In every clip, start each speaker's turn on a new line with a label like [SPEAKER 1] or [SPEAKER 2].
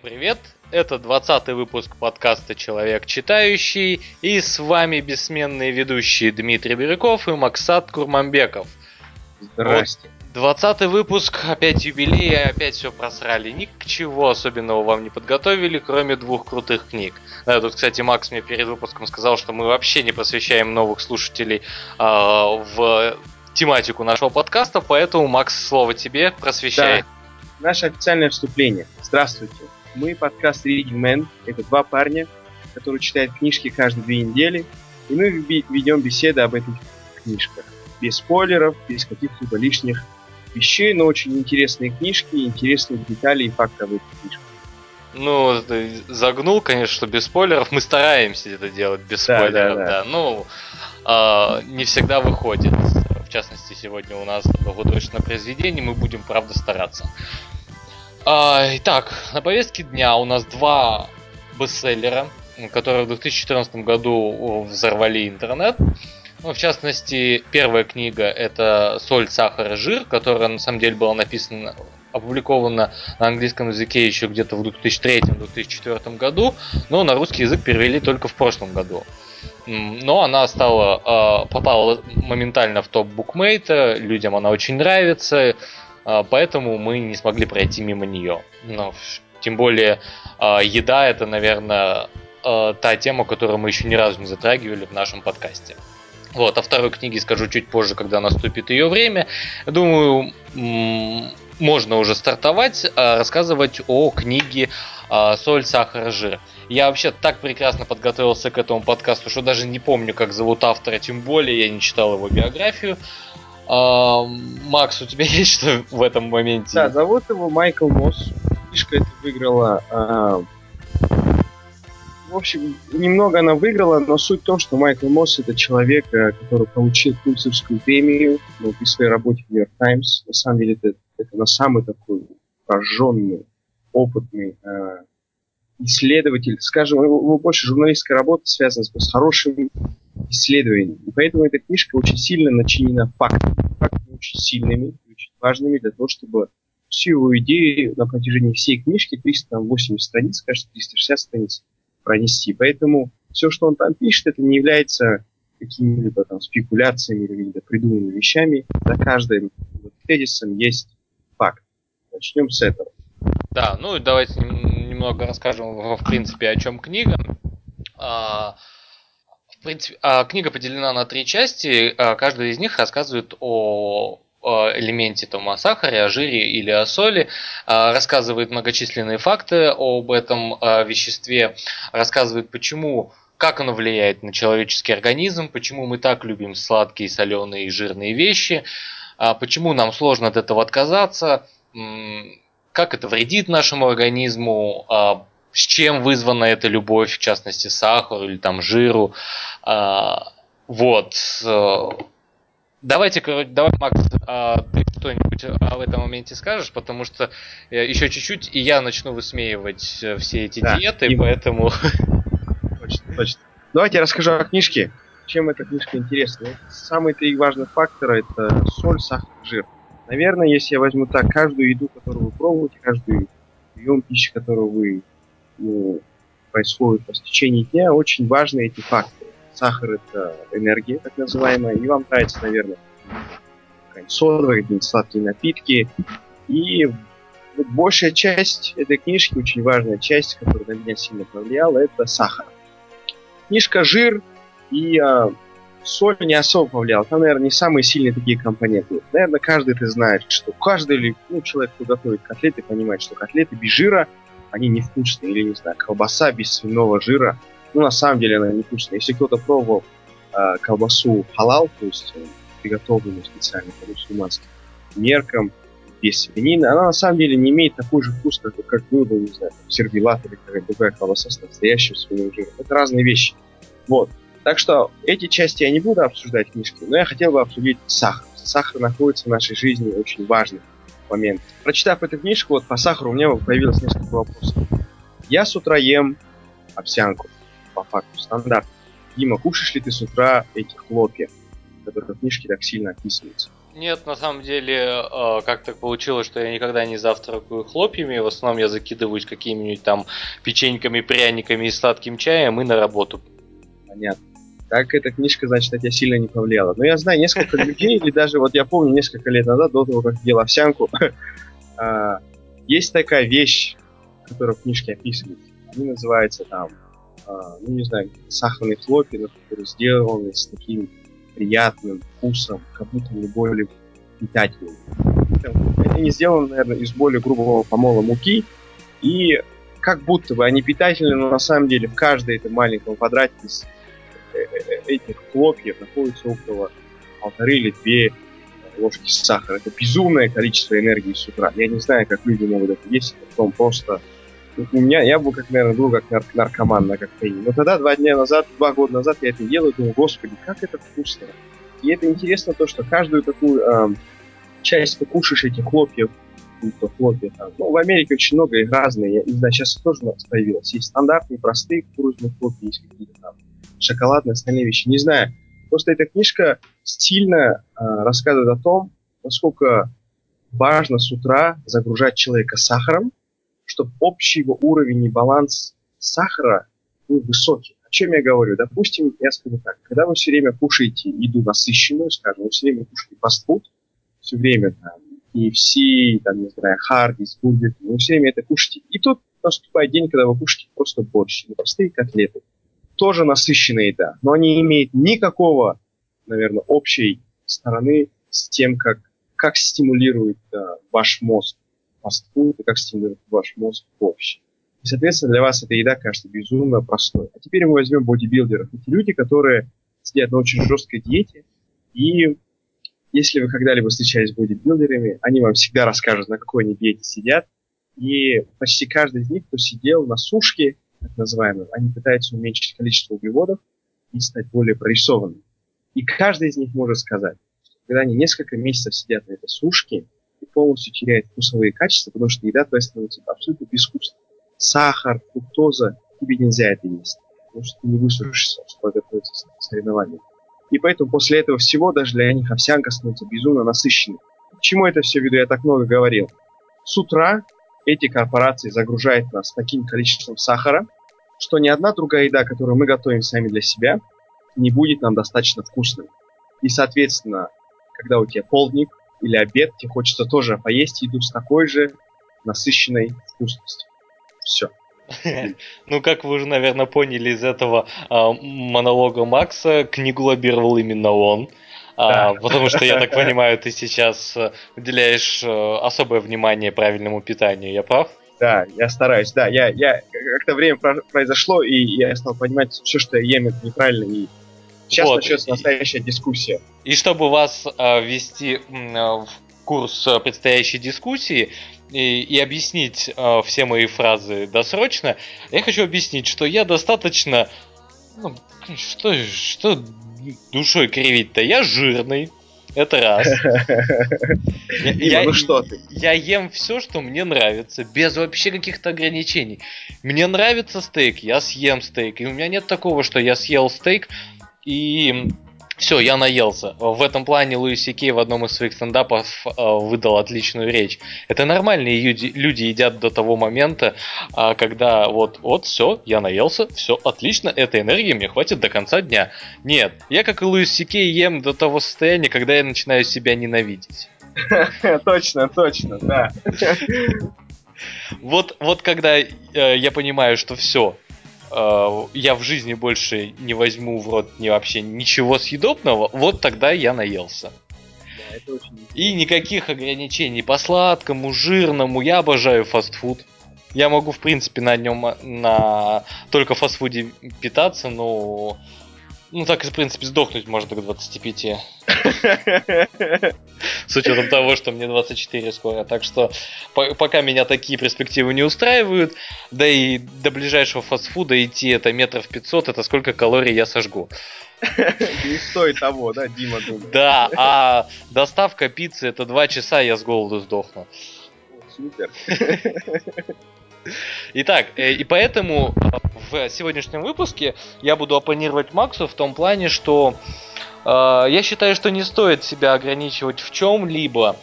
[SPEAKER 1] Всем привет! Это 20 выпуск подкаста «Человек читающий» и с вами бессменные ведущие Дмитрий Бирюков и Максат Курманбеков.
[SPEAKER 2] Здрасте.
[SPEAKER 1] Вот 20 выпуск, опять юбилей, опять все просрали. Ничего особенного вам не подготовили, кроме двух крутых книг. Да, тут, кстати, Макс мне перед выпуском сказал, что мы вообще не посвящаем новых слушателей э, в тематику нашего подкаста, поэтому, Макс, слово тебе, просвещай.
[SPEAKER 2] Да. Наше официальное вступление. Здравствуйте. Мы подкаст Reading Man. Это два парня, которые читают книжки каждые две недели. И мы ведем беседы об этих книжках. Без спойлеров, без каких-либо лишних вещей, но очень интересные книжки, интересные детали и факты об этих книжках.
[SPEAKER 1] Ну, загнул, конечно, что без спойлеров. Мы стараемся это делать без да, спойлеров, да. да. Ну, э, не всегда выходит. В частности, сегодня у нас художественное произведение, мы будем, правда, стараться. Итак, на повестке дня у нас два бестселлера, которые в 2014 году взорвали интернет. Ну, в частности, первая книга это «Соль, сахар и жир», которая на самом деле была написана, опубликована на английском языке еще где-то в 2003-2004 году, но на русский язык перевели только в прошлом году. Но она стала, а, попала моментально в топ букмейта, людям она очень нравится, поэтому мы не смогли пройти мимо нее. Но, тем более, а, еда это, наверное, а, та тема, которую мы еще ни разу не затрагивали в нашем подкасте. Вот, о второй книге скажу чуть позже, когда наступит ее время. Думаю, можно уже стартовать, рассказывать о книге «Соль, сахар, жир». Я вообще так прекрасно подготовился к этому подкасту, что даже не помню, как зовут автора, тем более я не читал его биографию. А, Макс, у тебя есть что в этом моменте?
[SPEAKER 2] Да, зовут его Майкл Мосс. Книжка это выиграла. А, в общем, немного она выиграла, но суть в том, что Майкл Мосс это человек, э, который получил Пульцевскую премию ну, при своей работе в Нью-Йорк Таймс. На самом деле это, это на самый такой прожженный, опытный э, исследователь. Скажем, его, его больше журналистская работа связана с, хорошим исследований. И поэтому эта книжка очень сильно начинена фактами. Фактами очень сильными, очень важными для того, чтобы всю его идею на протяжении всей книжки, 380 страниц, кажется, 360 страниц, пронести. Поэтому все, что он там пишет, это не является какими-либо там спекуляциями или какими-то придуманными вещами. За каждым вот, тезисом есть факт. Начнем с этого.
[SPEAKER 1] Да, ну давайте немного расскажем, в принципе, о чем книга. А, в принципе, а, книга поделена на три части. А, каждая из них рассказывает о элементе там, о сахаре, о жире или о соли, рассказывает многочисленные факты об этом веществе, рассказывает, почему как оно влияет на человеческий организм, почему мы так любим сладкие, соленые и жирные вещи, почему нам сложно от этого отказаться, как это вредит нашему организму, с чем вызвана эта любовь, в частности, сахару или там жиру. А, вот. Давайте, давай, Макс, а, ты что-нибудь об этом моменте скажешь, потому что э, еще чуть-чуть, и я начну высмеивать э, все эти да, диеты, и... поэтому...
[SPEAKER 2] Точно, точно. Давайте я расскажу о книжке. Чем эта книжка интересна? Самые три важных фактора – это соль, сахар, жир. Наверное, если я возьму так, каждую еду, которую вы пробуете, каждую прием пищи, которую вы ну, происходит по течение дня, очень важны эти факторы. Сахар – это энергия, так называемая, и вам нравится, наверное, сода, какие-нибудь сладкие напитки. И вот большая часть этой книжки, очень важная часть, которая на меня сильно повлияла, это сахар. Книжка «Жир» и а, соль не особо повлияла. Там, наверное, не самые сильные такие компоненты. Наверное, каждый это знает, что каждый ну, человек, кто готовит котлеты, понимает, что котлеты без жира – они невкусные, или, не знаю, колбаса без свиного жира, ну, на самом деле она невкусная. Если кто-то пробовал э, колбасу халал, то есть э, приготовленную специально по мусульманским меркам, без свинины, она на самом деле не имеет такой же вкус, как, как был бы, не знаю, сервелат или какая-то другая колбаса с настоящим свиным жиром. Это разные вещи. Вот. Так что эти части я не буду обсуждать в книжке, но я хотел бы обсудить сахар. Сахар находится в нашей жизни очень важный момент. Прочитав эту книжку, вот по сахару у меня появилось несколько вопросов. Я с утра ем овсянку, по факту, стандарт. Дима, кушаешь ли ты с утра эти хлопья, которые в книжке так сильно описываются?
[SPEAKER 1] Нет, на самом деле, э, как так получилось, что я никогда не завтракаю хлопьями. В основном я закидываюсь какими-нибудь там печеньками, пряниками и сладким чаем и на работу.
[SPEAKER 2] Понятно. Так эта книжка, значит, на тебя сильно не повлияла. Но я знаю несколько людей, или даже вот я помню несколько лет назад, до того, как ел овсянку, а, есть такая вещь, которая в книжке описывается. Они называются там, а, ну не знаю, сахарные хлопья, которые сделаны с таким приятным вкусом, как будто не более питательным. Они сделаны, наверное, из более грубого помола муки, и как будто бы они питательны, но на самом деле в каждой этом маленьком квадрате этих хлопьев находится около полторы или две ложки сахара. Это безумное количество энергии с утра. Я не знаю, как люди могут это есть, потом просто... У меня, я был, как, наверное, был как нар- наркоман на коктейле. Но тогда, два дня назад, два года назад я это ел и думал, господи, как это вкусно. И это интересно то, что каждую такую э, часть ты кушаешь этих хлопьев, то хлопья там. Ну, в Америке очень много их разные. Я не знаю, сейчас тоже у нас появилось. Есть стандартные, простые кукурузные хлопья, есть какие-то там шоколадные, остальные вещи. Не знаю. Просто эта книжка стильно э, рассказывает о том, насколько важно с утра загружать человека сахаром, чтобы общий его уровень и баланс сахара был высокий. О чем я говорю? Допустим, я скажу так, когда вы все время кушаете еду насыщенную, скажем, вы все время кушаете фастфуд, все время там KFC, там, не знаю, Хардис, Бургер, вы все время это кушаете. И тут наступает день, когда вы кушаете просто борщ, простые котлеты. Тоже насыщенная еда, но не имеют никакого, наверное, общей стороны с тем, как, как стимулирует э, ваш мозг фастфуд и как стимулирует ваш мозг борщ. И, соответственно, для вас эта еда кажется безумно простой. А теперь мы возьмем бодибилдеров. Эти люди, которые сидят на очень жесткой диете, и если вы когда-либо встречались с бодибилдерами, они вам всегда расскажут, на какой они диете сидят. И почти каждый из них, кто сидел на сушке, так называемой, они пытаются уменьшить количество углеводов и стать более прорисованными. И каждый из них может сказать, что когда они несколько месяцев сидят на этой сушке и полностью теряют вкусовые качества, потому что еда твоя становится абсолютно безвкусной сахар, фруктоза, тебе нельзя это есть, потому что ты не высушишься, чтобы готовиться к соревнованию. И поэтому после этого всего даже для них овсянка становится безумно насыщенной. К чему это все веду, я так много говорил. С утра эти корпорации загружают нас таким количеством сахара, что ни одна другая еда, которую мы готовим сами для себя, не будет нам достаточно вкусной. И, соответственно, когда у тебя полдник или обед, тебе хочется тоже поесть еду с такой же насыщенной вкусностью. Все.
[SPEAKER 1] Ну, как вы уже, наверное, поняли из этого а, монолога Макса, книгу лоббировал именно он. А, потому что, я так понимаю, ты сейчас э, уделяешь э, особое внимание правильному питанию, я прав?
[SPEAKER 2] Да, я стараюсь, да, я, я как-то время произошло, и я стал понимать, все, что я ем, это неправильно, и сейчас вот. начнется настоящая дискуссия.
[SPEAKER 1] И чтобы вас э, ввести э, в курс предстоящей дискуссии, и, и объяснить э, все мои фразы досрочно, я хочу объяснить, что я достаточно... Ну, что, что душой кривить-то? Я жирный. Это раз.
[SPEAKER 2] Я, ну что ты?
[SPEAKER 1] Я ем все, что мне нравится, без вообще каких-то ограничений. Мне нравится стейк, я съем стейк. И у меня нет такого, что я съел стейк и все, я наелся. В этом плане Луис Кей в одном из своих стендапов э, выдал отличную речь. Это нормальные люди, люди едят до того момента, э, когда вот, вот, все, я наелся, все, отлично, этой энергии мне хватит до конца дня. Нет, я как и Луис Кей ем до того состояния, когда я начинаю себя ненавидеть.
[SPEAKER 2] Точно, точно, да.
[SPEAKER 1] Вот, вот когда э, я понимаю, что все, я в жизни больше не возьму в рот ни вообще ничего съедобного, вот тогда я наелся. И никаких ограничений по сладкому, жирному. Я обожаю фастфуд. Я могу, в принципе, на нем на только фастфуде питаться, но ну, так, в принципе, сдохнуть можно к 25. С учетом того, что мне 24 скоро. Так что пока меня такие перспективы не устраивают, да и до ближайшего фастфуда идти это метров 500, это сколько калорий я сожгу.
[SPEAKER 2] Не стоит того, да, Дима думает.
[SPEAKER 1] Да, а доставка пиццы это 2 часа, я с голоду сдохну.
[SPEAKER 2] Супер.
[SPEAKER 1] Итак, э, и поэтому э, в сегодняшнем выпуске я буду оппонировать Максу в том плане, что я считаю, что не стоит себя ограничивать в чем-либо.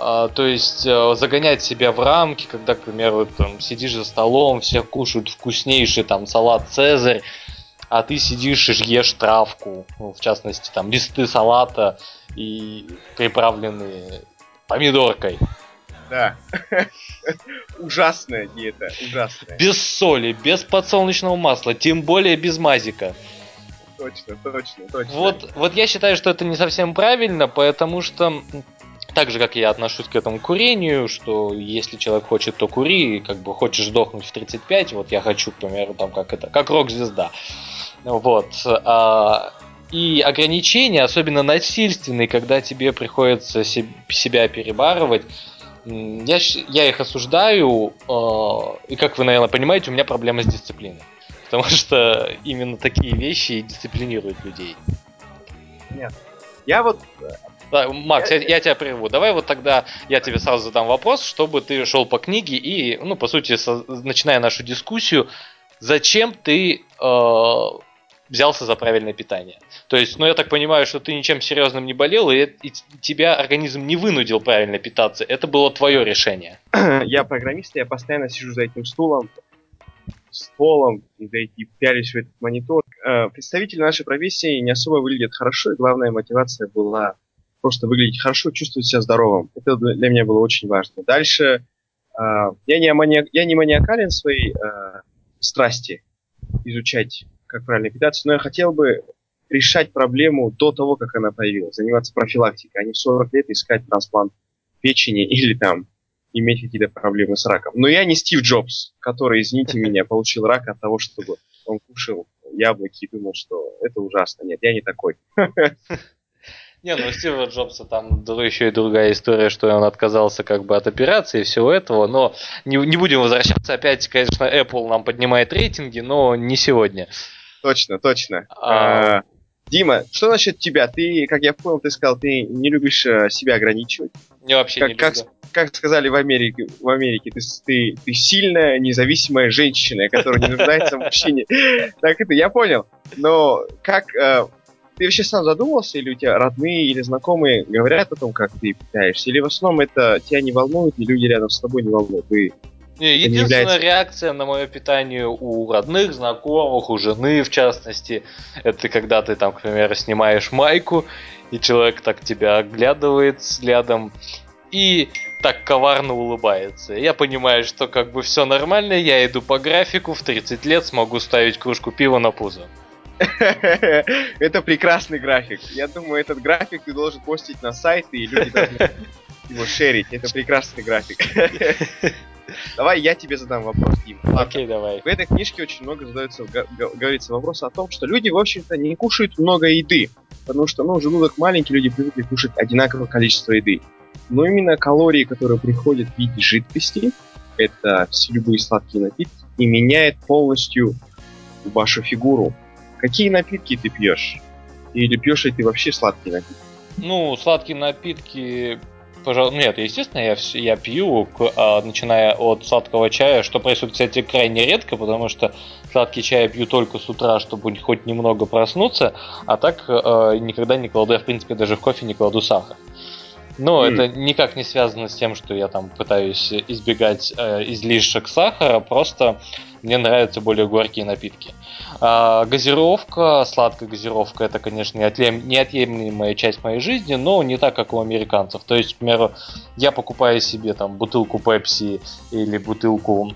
[SPEAKER 1] А, то есть э, загонять себя в рамки, когда, к примеру, там, сидишь за столом, все кушают вкуснейший там салат Цезарь, а ты сидишь и ешь травку, ну, в частности, там листы салата и приправленные помидоркой.
[SPEAKER 2] Да. Ужасная диета, ужасная.
[SPEAKER 1] Без соли, без подсолнечного масла, тем более без мазика.
[SPEAKER 2] Точно, точно, точно.
[SPEAKER 1] Вот, вот я считаю, что это не совсем правильно, потому что так же, как я отношусь к этому курению, что если человек хочет, то кури, как бы хочешь сдохнуть в 35, вот я хочу, к примеру, там как это, как рок-звезда. Вот. А, и ограничения, особенно насильственные, когда тебе приходится себя перебарывать, я, я их осуждаю, а, и как вы, наверное, понимаете, у меня проблема с дисциплиной. Потому что именно такие вещи дисциплинируют людей.
[SPEAKER 2] Нет. Я вот
[SPEAKER 1] да, Макс, я, я тебя прерву. Давай вот тогда я тебе сразу задам вопрос, чтобы ты шел по книге и, ну, по сути, со, начиная нашу дискуссию, зачем ты э, взялся за правильное питание? То есть, ну, я так понимаю, что ты ничем серьезным не болел, и, и тебя организм не вынудил правильно питаться. Это было твое решение.
[SPEAKER 2] Я программист, я постоянно сижу за этим стулом, стволом и зайти пялись в этот монитор. Э, представители нашей профессии не особо выглядят хорошо, и главная мотивация была просто выглядеть хорошо, чувствовать себя здоровым. Это для меня было очень важно. Дальше э, я, не маниак, я не маниакален в своей э, страсти изучать, как правильно питаться, но я хотел бы решать проблему до того, как она появилась, заниматься профилактикой, а не в 40 лет искать трансплант печени или там иметь какие-то проблемы с раком. Но я не Стив Джобс, который, извините меня, получил рак от того, чтобы он кушал яблоки и думал, что это ужасно. Нет, я не такой.
[SPEAKER 1] Не, ну у Стива Джобса там еще и другая история, что он отказался как бы от операции и всего этого, но не, не будем возвращаться. Опять, конечно, Apple нам поднимает рейтинги, но не сегодня.
[SPEAKER 2] Точно, точно. А... А, Дима, что насчет тебя? Ты, как я понял, ты сказал, ты не любишь э, себя ограничивать.
[SPEAKER 1] Не, вообще
[SPEAKER 2] как,
[SPEAKER 1] не
[SPEAKER 2] люблю. Как сказали в Америке, в Америке ты, ты, ты сильная, независимая женщина, которая не нуждается в мужчине. Так это, я понял. Но как э, ты вообще сам задумывался, или у тебя родные или знакомые говорят о том, как ты питаешься? Или в основном это тебя не волнует, и люди рядом с тобой не волнуют? Вы
[SPEAKER 1] не, единственная является... реакция на мое питание у родных, знакомых, у жены в частности, это когда ты там, к примеру, снимаешь майку, и человек так тебя оглядывает взглядом и так коварно улыбается. Я понимаю, что как бы все нормально, я иду по графику, в 30 лет смогу ставить кружку пива на пузо.
[SPEAKER 2] Это прекрасный график. Я думаю, этот график ты должен постить на сайт, и люди должны его шерить. Это прекрасный график. Давай я тебе задам вопрос, Дим.
[SPEAKER 1] Окей, давай.
[SPEAKER 2] В этой книжке очень много задается, говорится вопрос о том, что люди, в общем-то, не кушают много еды. Потому что, ну, желудок маленький, люди привыкли кушать одинаковое количество еды. Но именно калории, которые приходят в виде жидкости, это любые сладкие напитки, и меняет полностью вашу фигуру. Какие напитки ты пьешь? Или пьешь ли ты вообще сладкие напитки?
[SPEAKER 1] Ну, сладкие напитки, пожалуй, нет, естественно, я, я пью, а, начиная от сладкого чая, что происходит, кстати, крайне редко, потому что сладкий чай я пью только с утра, чтобы хоть немного проснуться, а так э, никогда не кладу, я в принципе даже в кофе не кладу сахар. Но mm. это никак не связано с тем, что я там пытаюсь избегать э, излишек сахара, просто мне нравятся более горькие напитки. А, газировка, сладкая газировка, это, конечно, неотъемлемая часть моей жизни, но не так, как у американцев. То есть, к примеру, я покупаю себе там бутылку Пепси или бутылку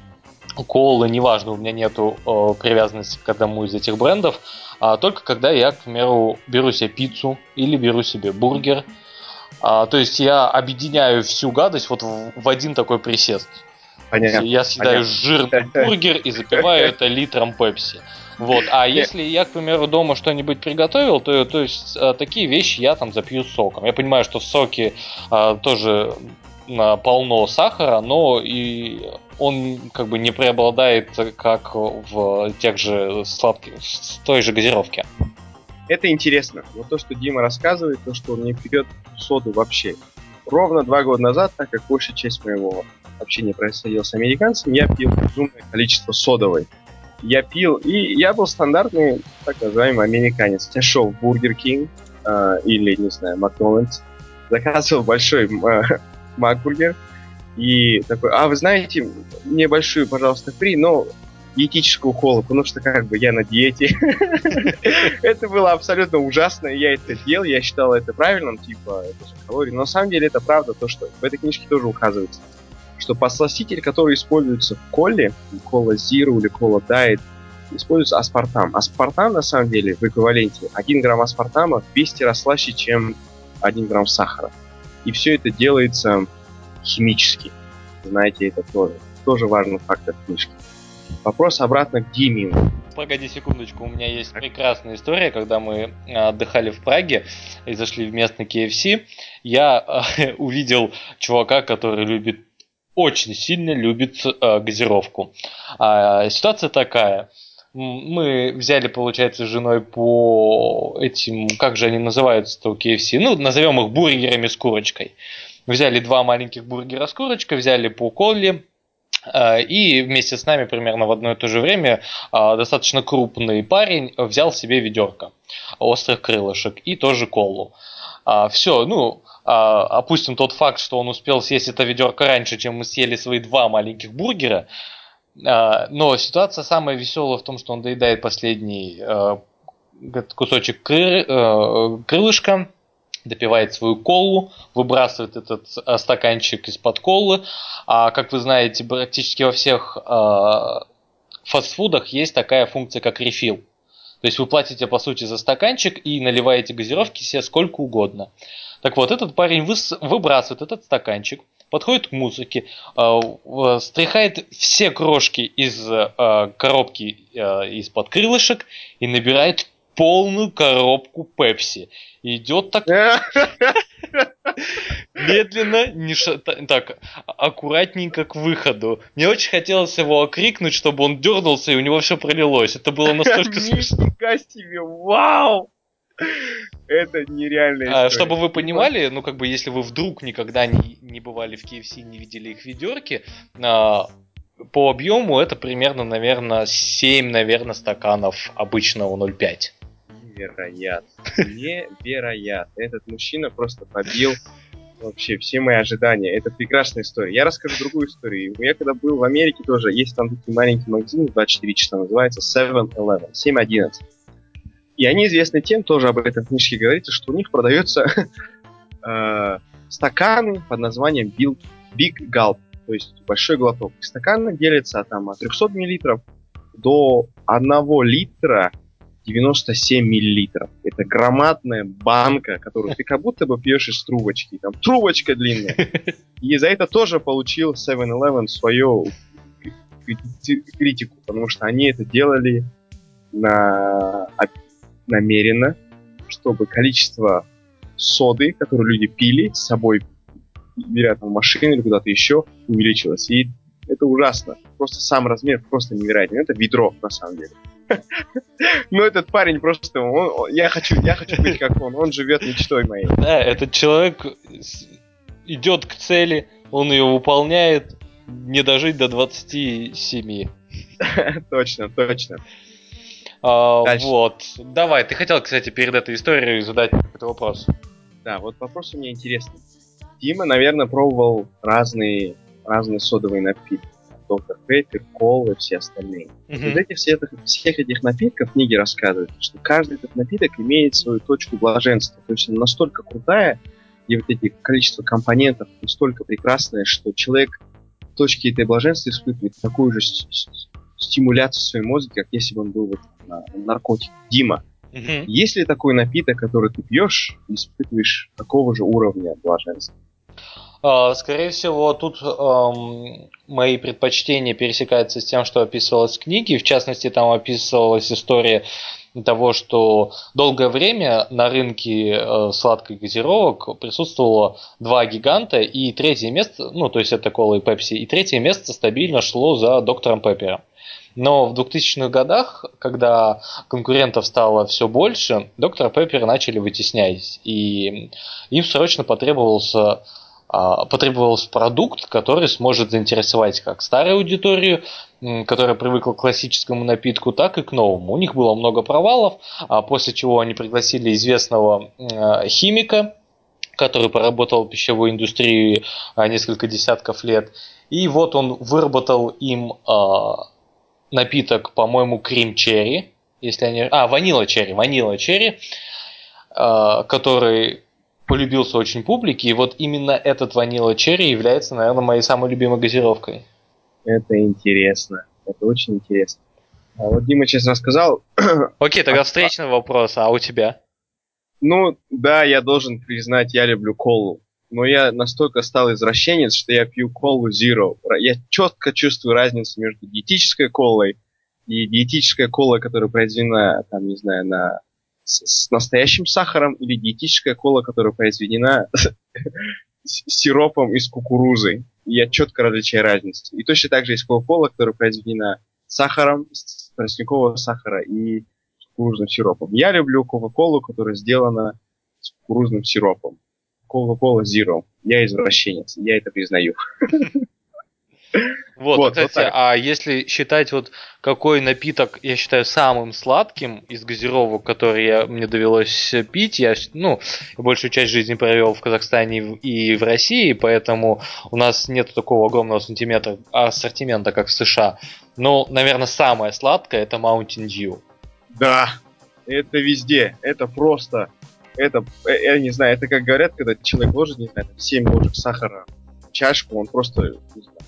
[SPEAKER 1] колы, неважно, у меня нету э, привязанности к одному из этих брендов, а только когда я, к примеру, беру себе пиццу или беру себе бургер, а, то есть я объединяю всю гадость вот в, в один такой присест. Понятно. Я съедаю Понятно. жирный бургер и запиваю это литром пепси. Вот. А если я, к примеру, дома что-нибудь приготовил, то, то есть а, такие вещи я там запью соком. Я понимаю, что в соке а, тоже а, полно сахара, но и он как бы не преобладает, как в тех же сладких, в той же газировке.
[SPEAKER 2] Это интересно. Вот то, что Дима рассказывает, то, что он не пьет соду вообще. Ровно два года назад, так как большая часть моего общения происходила с американцами, я пил безумное количество содовой. я пил, и я был стандартный, так называемый, американец. Я шел в Бургер Кинг э, или, не знаю, Макдональдс, заказывал большой макбургер, и такой, а вы знаете, мне большую, пожалуйста, фри, но диетического кола, потому что как бы я на диете. это было абсолютно ужасно, я это делал, я считал это правильным, типа, это же калории. Но на самом деле это правда, то, что в этой книжке тоже указывается, что посластитель, который используется в коле, кола Zero или кола Diet, используется аспартам. Аспартам, на самом деле, в эквиваленте 1 грамм аспартама в 200 раз слаще, чем 1 грамм сахара. И все это делается химически. Знаете, это тоже, тоже важный фактор книжки. Вопрос обратно к Диме.
[SPEAKER 1] Погоди секундочку, у меня есть прекрасная история, когда мы а, отдыхали в Праге и зашли в местный KFC. Я э, увидел чувака, который любит очень сильно любит э, газировку. А, ситуация такая. Мы взяли, получается, с женой по этим, как же они называются-то у KFC, ну, назовем их бургерами с курочкой. Взяли два маленьких бургера с курочкой, взяли по коле, э, и вместе с нами примерно в одно и то же время э, достаточно крупный парень взял себе ведерко острых крылышек и тоже колу. А, Все, ну, а, опустим тот факт, что он успел съесть это ведерко раньше, чем мы съели свои два маленьких бургера. А, но ситуация самая веселая в том, что он доедает последний а, кусочек кры, крылышка, допивает свою колу, выбрасывает этот а, стаканчик из-под колы. А как вы знаете, практически во всех а, фастфудах есть такая функция, как рефил. То есть вы платите, по сути, за стаканчик и наливаете газировки себе сколько угодно. Так вот, этот парень выбрасывает этот стаканчик, подходит к музыке, э, стряхает все крошки из э, коробки э, из-под крылышек и набирает полную коробку пепси. Идет так медленно, не ша... так, аккуратненько к выходу. Мне очень хотелось его окрикнуть, чтобы он дернулся и у него все пролилось. Это было настолько смешно.
[SPEAKER 2] Нифига себе, вау! Это нереально.
[SPEAKER 1] А, чтобы вы понимали, ну как бы если вы вдруг никогда не, не бывали в KFC, не видели их ведерки, а, по объему это примерно, наверное, 7, наверное, стаканов обычного 0,5
[SPEAKER 2] невероятно. Невероятно. Этот мужчина просто побил вообще все мои ожидания. Это прекрасная история. Я расскажу другую историю. Я когда был в Америке тоже, есть там такие маленькие магазины, 24 часа называется 7-Eleven, 7-11. И они известны тем, тоже об этом книжке говорится, что у них продаются э, стаканы под названием Big Gulp, то есть большой глоток. стаканы делятся там, от 300 мл до 1 литра 97 миллилитров. Это громадная банка, которую ты как будто бы пьешь из трубочки. Там трубочка длинная. И за это тоже получил 7-Eleven свою критику, потому что они это делали на... намеренно, чтобы количество соды, которую люди пили с собой, беря там машину или куда-то еще, увеличилось. И это ужасно. Просто сам размер просто невероятный. Это ведро, на самом деле. Ну, этот парень просто, он, я хочу, я хочу быть как он, он живет мечтой моей.
[SPEAKER 1] Да, этот человек идет к цели, он ее выполняет, не дожить до 27.
[SPEAKER 2] Точно, точно.
[SPEAKER 1] А, вот. Давай, ты хотел, кстати, перед этой историей задать какой-то вопрос.
[SPEAKER 2] Да, вот вопрос у меня интересный. Дима, наверное, пробовал разные, разные содовые напитки доктор Пеппер, Кол и все остальные. Mm-hmm. Вот эти, все, всех этих напитков в книге рассказывают, что каждый этот напиток имеет свою точку блаженства. То есть он настолько крутая, и вот эти количество компонентов настолько прекрасное, что человек в точке этой блаженства испытывает такую же стимуляцию в своем мозге, как если бы он был вот на наркотик. Дима, mm-hmm. есть ли такой напиток, который ты пьешь и испытываешь такого же уровня блаженства?
[SPEAKER 1] А, скорее всего, тут мои предпочтения пересекаются с тем, что описывалось в книге. В частности, там описывалась история того, что долгое время на рынке э, сладких газировок присутствовало два гиганта, и третье место, ну, то есть это Кола и Пепси, и третье место стабильно шло за доктором Пеппером. Но в 2000-х годах, когда конкурентов стало все больше, доктора Пеппера начали вытеснять, и им срочно потребовался потребовался продукт, который сможет заинтересовать как старую аудиторию, которая привыкла к классическому напитку, так и к новому. У них было много провалов, а после чего они пригласили известного а, химика, который поработал в пищевой индустрии а, несколько десятков лет. И вот он выработал им напиток, по-моему, крем черри, если они... А, ванила черри, ванила черри, который полюбился очень публике, и вот именно этот ванила черри является, наверное, моей самой любимой газировкой.
[SPEAKER 2] Это интересно. Это очень интересно. А вот Дима сейчас рассказал.
[SPEAKER 1] Окей, тогда встречный вопрос, а у тебя?
[SPEAKER 2] Ну, да, я должен признать, я люблю колу. Но я настолько стал извращенец, что я пью колу Zero. Я четко чувствую разницу между диетической колой и диетическая кола, которая произведена, там, не знаю, на с, с настоящим сахаром или диетическая кола, которая произведена сиропом из кукурузы. Я четко различаю разницу. И точно так же есть кола-кола, которая произведена сахаром, с тростникового сахара и кукурузным сиропом. Я люблю кока-колу, которая сделана с кукурузным сиропом. Кока-кола Zero. Я извращенец, я это признаю.
[SPEAKER 1] Вот, вот, кстати, вот а если считать вот какой напиток я считаю самым сладким из газировок, которые я, мне довелось пить, я ну большую часть жизни провел в Казахстане и в России, поэтому у нас нет такого огромного сантиметра ассортимента, как в США. Но, наверное, самое сладкое это Mountain Dew.
[SPEAKER 2] Да, это везде, это просто, это, э, я не знаю, это как говорят, когда человек ложит, не знаю, 7 ложек сахара чашку, он просто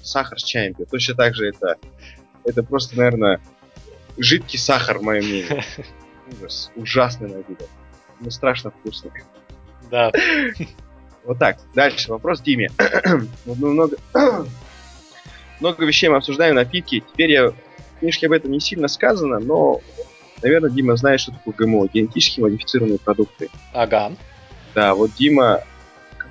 [SPEAKER 2] сахар с чаем пьет. Точно так же это, это просто, наверное, жидкий сахар, мое мнение. Ужас. Ужасный напиток. Ну, страшно вкусный.
[SPEAKER 1] Да.
[SPEAKER 2] Вот так. Дальше. Вопрос Диме. Много, много вещей мы обсуждаем, напитки. Теперь я... В книжке об этом не сильно сказано, но, наверное, Дима знает, что такое ГМО, генетически модифицированные продукты.
[SPEAKER 1] Ага.
[SPEAKER 2] Да, вот Дима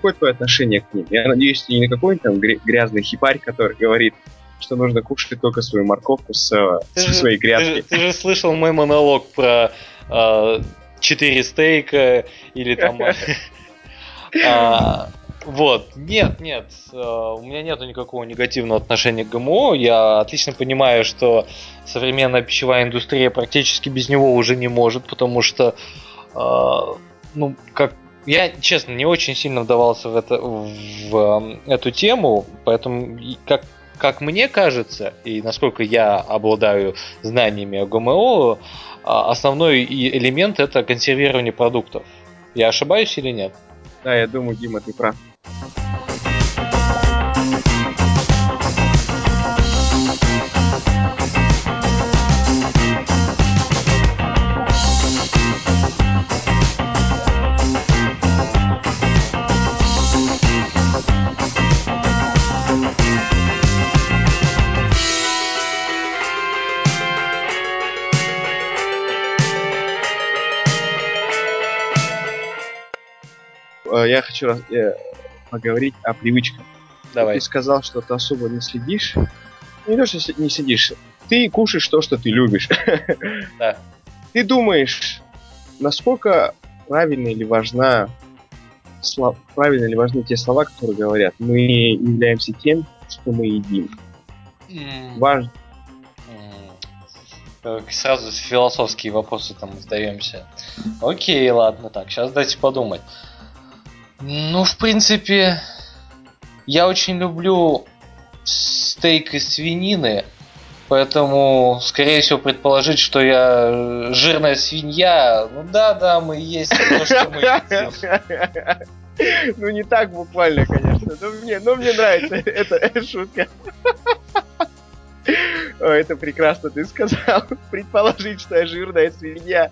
[SPEAKER 2] какое твое отношение к ним? Я надеюсь, ты не какой-нибудь там грязный хипарь, который говорит, что нужно кушать только свою морковку с, ты со же, своей грядки.
[SPEAKER 1] Ты, ты же слышал мой монолог про э, 4 стейка или там... А, вот, нет, нет, э, у меня нет никакого негативного отношения к ГМО. Я отлично понимаю, что современная пищевая индустрия практически без него уже не может, потому что, э, ну, как я, честно, не очень сильно вдавался в, это, в эту тему, поэтому, как, как мне кажется, и насколько я обладаю знаниями о ГМО, а, основной элемент это консервирование продуктов. Я ошибаюсь или нет?
[SPEAKER 2] Да, я думаю, Дима, ты прав. Я хочу э, поговорить о привычках.
[SPEAKER 1] Давай.
[SPEAKER 2] Ты сказал, что ты особо не следишь. Не то, что не следишь. Ты кушаешь то, что ты любишь.
[SPEAKER 1] Да.
[SPEAKER 2] Ты думаешь, насколько правильно или важна слов, правильно ли важны те слова, которые говорят, мы являемся тем, что мы едим. Mm. Важно.
[SPEAKER 1] Mm. Сразу философские вопросы там задаемся. Окей, ладно, так, сейчас дайте подумать. Ну, в принципе, я очень люблю стейк из свинины, поэтому, скорее всего, предположить, что я жирная свинья, ну да, да, мы есть то, что мы
[SPEAKER 2] Ну, не так буквально, конечно, но мне, но мне нравится эта шутка. О, это прекрасно ты сказал. Предположить, что я жирная свинья.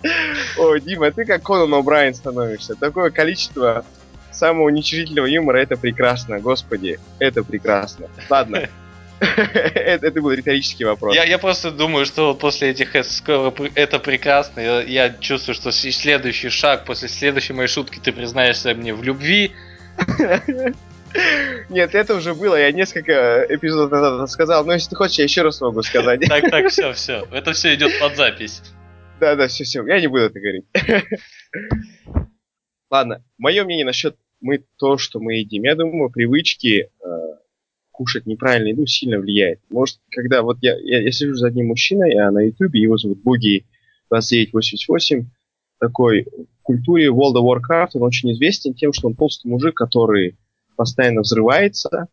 [SPEAKER 2] О, Дима, ты как Конан О'Брайен становишься. Такое количество самого уничижительного юмора это прекрасно, господи, это прекрасно. Ладно. это, это был риторический вопрос.
[SPEAKER 1] Я, я просто думаю, что после этих скоро это прекрасно. Я, я чувствую, что следующий шаг после следующей моей шутки ты признаешься мне в любви.
[SPEAKER 2] Нет, это уже было, я несколько эпизодов назад сказал, но если ты хочешь, я еще раз могу сказать.
[SPEAKER 1] Так, так, все, все. Это все идет под запись.
[SPEAKER 2] Да, да, все, все, я не буду это говорить. Ладно, мое мнение насчет мы то, что мы едим. Я думаю, привычки э, кушать неправильную еду сильно влияет. Может, когда вот я, я, я сижу за одним мужчиной, а на ютубе его зовут Буги 2988, такой в культуре World of Warcraft, он очень известен тем, что он толстый мужик, который постоянно взрывается,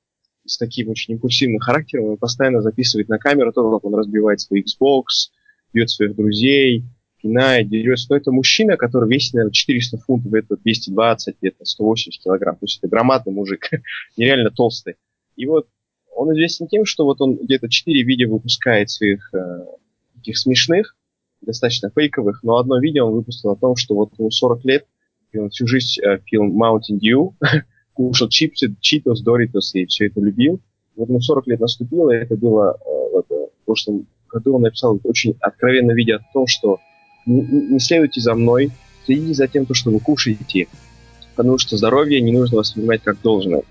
[SPEAKER 2] с таким очень импульсивным характером, он постоянно записывает на камеру то, как он разбивает свой Xbox, бьет своих друзей, пинает, дерется. Но это мужчина, который весит, наверное, 400 фунтов, это 220, где-то 180 килограмм. То есть это громадный мужик, нереально толстый. И вот он известен тем, что вот он где-то 4 видео выпускает своих э, таких смешных, достаточно фейковых, но одно видео он выпустил о том, что вот ему 40 лет, и он всю жизнь э, пил Mountain Dew, кушал чипсы, читос, доритос и все это любил. Вот ему 40 лет наступило, и это было э, вот, э, в прошлом году он написал очень откровенно видео о том, что не, следуйте за мной, следите за тем, что вы кушаете, потому что здоровье не нужно воспринимать как должное.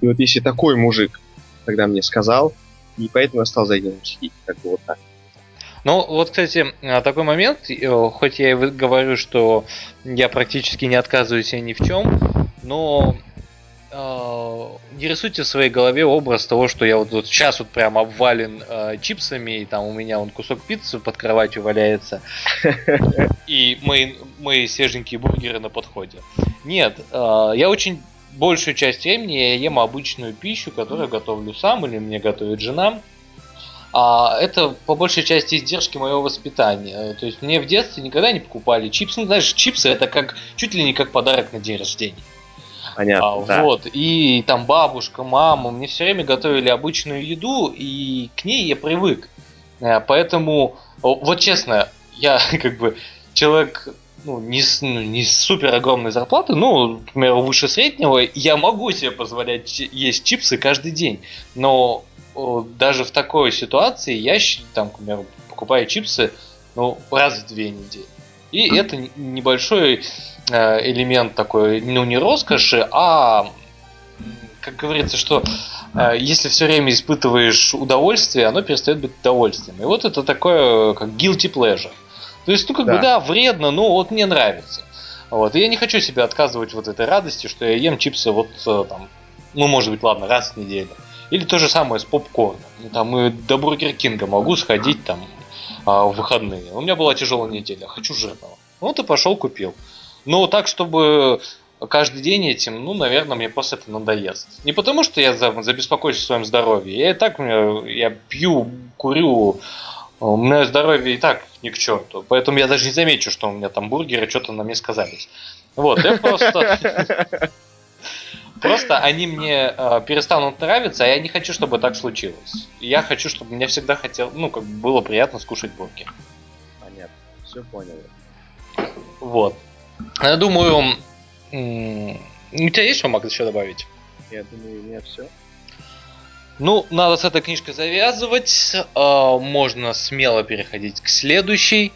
[SPEAKER 2] И вот если такой мужик тогда мне сказал, и поэтому я стал за этим следить, как бы вот так.
[SPEAKER 1] Ну, вот, кстати, а, такой момент, э, хоть я и говорю, что я практически не отказываюсь ни в чем, но не рисуйте в своей голове образ того, что я вот, вот сейчас вот прям обвален э, чипсами, и там у меня он кусок пиццы под кроватью валяется, и мои, мои свеженькие бургеры на подходе. Нет, э, я очень большую часть времени я ем обычную пищу, которую готовлю сам или мне готовит жена. А это по большей части издержки моего воспитания. То есть мне в детстве никогда не покупали чипсы. Ну, знаешь, чипсы это как чуть ли не как подарок на день рождения.
[SPEAKER 2] Понятно. А, да.
[SPEAKER 1] Вот. И там бабушка, мама мне все время готовили обычную еду, и к ней я привык. Э, поэтому, вот честно, я как бы человек ну, не, ну, не супер огромной зарплаты, ну, например, выше среднего, я могу себе позволять есть чипсы каждый день. Но даже в такой ситуации я, там, к примеру, покупаю чипсы ну, раз в две недели. И это небольшой э, элемент такой, ну, не роскоши, а, как говорится, что э, если все время испытываешь удовольствие, оно перестает быть удовольствием. И вот это такое, как guilty pleasure. То есть, ну, как да. бы, да, вредно, но вот мне нравится. Вот. И я не хочу себе отказывать вот этой радости, что я ем чипсы вот э, там, ну, может быть, ладно, раз в неделю. Или то же самое с попкорном. Ну, там и до Бургер Кинга могу сходить там а, в выходные. У меня была тяжелая неделя, хочу жирного. Ну, ты пошел, купил. Но так, чтобы каждый день этим, ну, наверное, мне просто это надоест. Не потому, что я забеспокоюсь о своем здоровье. Я и так, я пью, курю, у меня здоровье и так ни к черту. Поэтому я даже не замечу, что у меня там бургеры что-то на мне сказались. Вот, я просто... Просто они мне э, перестанут нравиться, а я не хочу, чтобы так случилось. Я хочу, чтобы мне всегда хотел, ну, как бы было приятно скушать бургер.
[SPEAKER 2] Понятно, все понял.
[SPEAKER 1] Вот. Я думаю, у тебя есть что, Макс, еще добавить?
[SPEAKER 2] Я думаю, у меня все.
[SPEAKER 1] Ну, надо с этой книжкой завязывать. Э, можно смело переходить к следующей.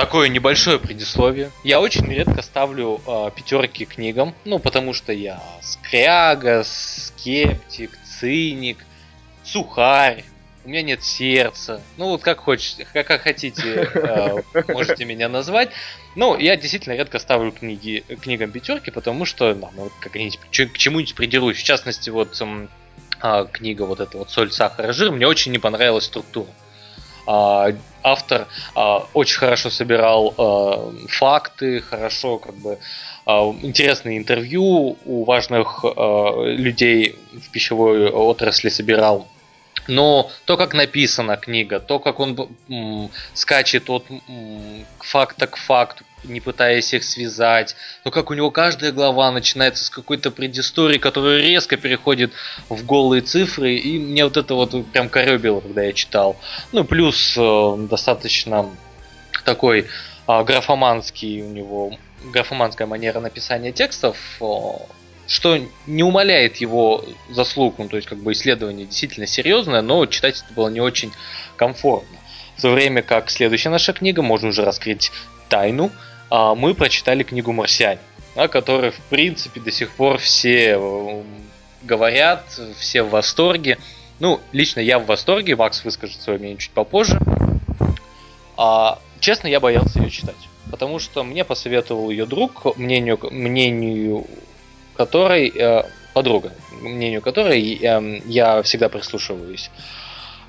[SPEAKER 1] Такое небольшое предисловие. Я очень редко ставлю э, пятерки книгам, ну, потому что я скряга, скептик, циник, сухарь, у меня нет сердца. Ну, вот как хочете, как, как хотите, э, можете меня назвать. Ну, я действительно редко ставлю книги, книгам пятерки, потому что, ну, ну как к чему-нибудь придерусь. В частности, вот а, книга вот эта вот «Соль, сахар, жир», мне очень не понравилась структура. А, автор а, очень хорошо собирал а, факты, хорошо как бы интересные интервью у важных людей в пищевой отрасли собирал. Но то, как написана книга, то, как он скачет от факта к факту, не пытаясь их связать, но как у него каждая глава начинается с какой-то предыстории, которая резко переходит в голые цифры, и мне вот это вот прям коребило, когда я читал. Ну, плюс э, достаточно такой э, графоманский у него, графоманская манера написания текстов, э, что не умаляет его заслуг, ну, то есть как бы исследование действительно серьезное, но читать это было не очень комфортно. В то время как следующая наша книга, можно уже раскрыть тайну, мы прочитали книгу «Марсиане», о которой, в принципе, до сих пор все э, говорят, все в восторге. Ну, лично я в восторге, Макс выскажет свое мнение чуть попозже. А, честно, я боялся ее читать. Потому что мне посоветовал ее друг, мнению, мнению которой, э, подруга, мнению которой э, я всегда прислушиваюсь.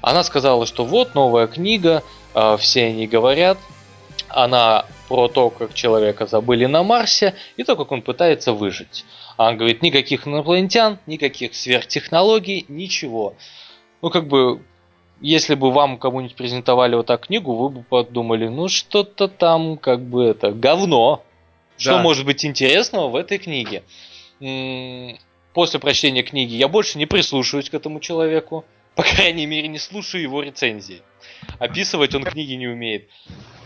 [SPEAKER 1] Она сказала, что вот новая книга, э, все они говорят, она про то, как человека забыли на Марсе и то, как он пытается выжить. Она говорит, никаких инопланетян, никаких сверхтехнологий, ничего. Ну, как бы, если бы вам кому-нибудь презентовали вот так книгу, вы бы подумали, ну, что-то там, как бы, это, говно. Что да. может быть интересного в этой книге? После прочтения книги я больше не прислушиваюсь к этому человеку. По крайней мере, не слушаю его рецензии. Описывать он книги не умеет.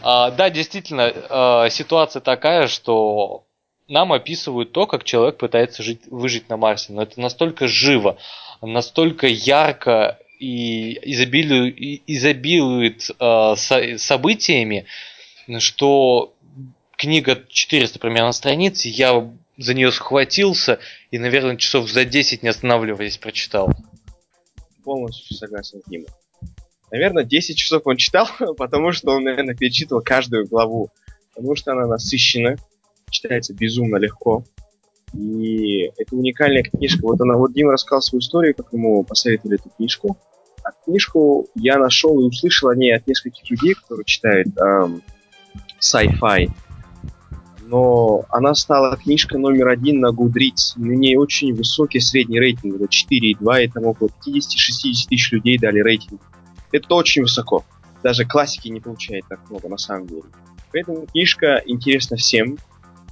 [SPEAKER 1] А, да, действительно, а, ситуация такая, что нам описывают то, как человек пытается жить, выжить на Марсе. Но это настолько живо, настолько ярко и изобилует, изобилует э, со, событиями, что книга 400 примерно страниц, я за нее схватился и, наверное, часов за 10 не останавливаясь прочитал.
[SPEAKER 2] Полностью согласен с ним. Наверное, 10 часов он читал, потому что он, наверное, перечитывал каждую главу. Потому что она насыщена, читается безумно легко. И это уникальная книжка. Вот она, вот Дима рассказал свою историю, как ему посоветовали эту книжку. А книжку я нашел и услышал о ней от нескольких людей, которые читают эм, sci-fi. Но она стала книжка номер один на Goodreads. У нее очень высокий средний рейтинг, это 4,2, и там около 50-60 тысяч людей дали рейтинг. Это очень высоко. Даже классики не получает так много, на самом деле. Поэтому книжка интересна всем.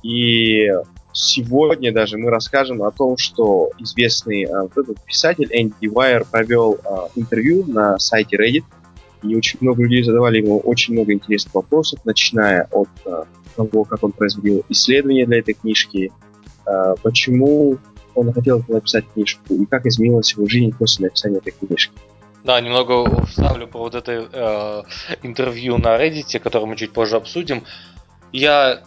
[SPEAKER 2] И сегодня даже мы расскажем о том, что известный э, вот этот писатель Энди Уайер провел э, интервью на сайте Reddit, и очень много людей задавали ему очень много интересных вопросов, начиная от э, того, как он произвел исследования для этой книжки, э, почему он хотел написать книжку и как изменилась его жизнь после написания этой книжки.
[SPEAKER 1] Да, немного вставлю по вот это э, интервью на Reddit, которое мы чуть позже обсудим. Я,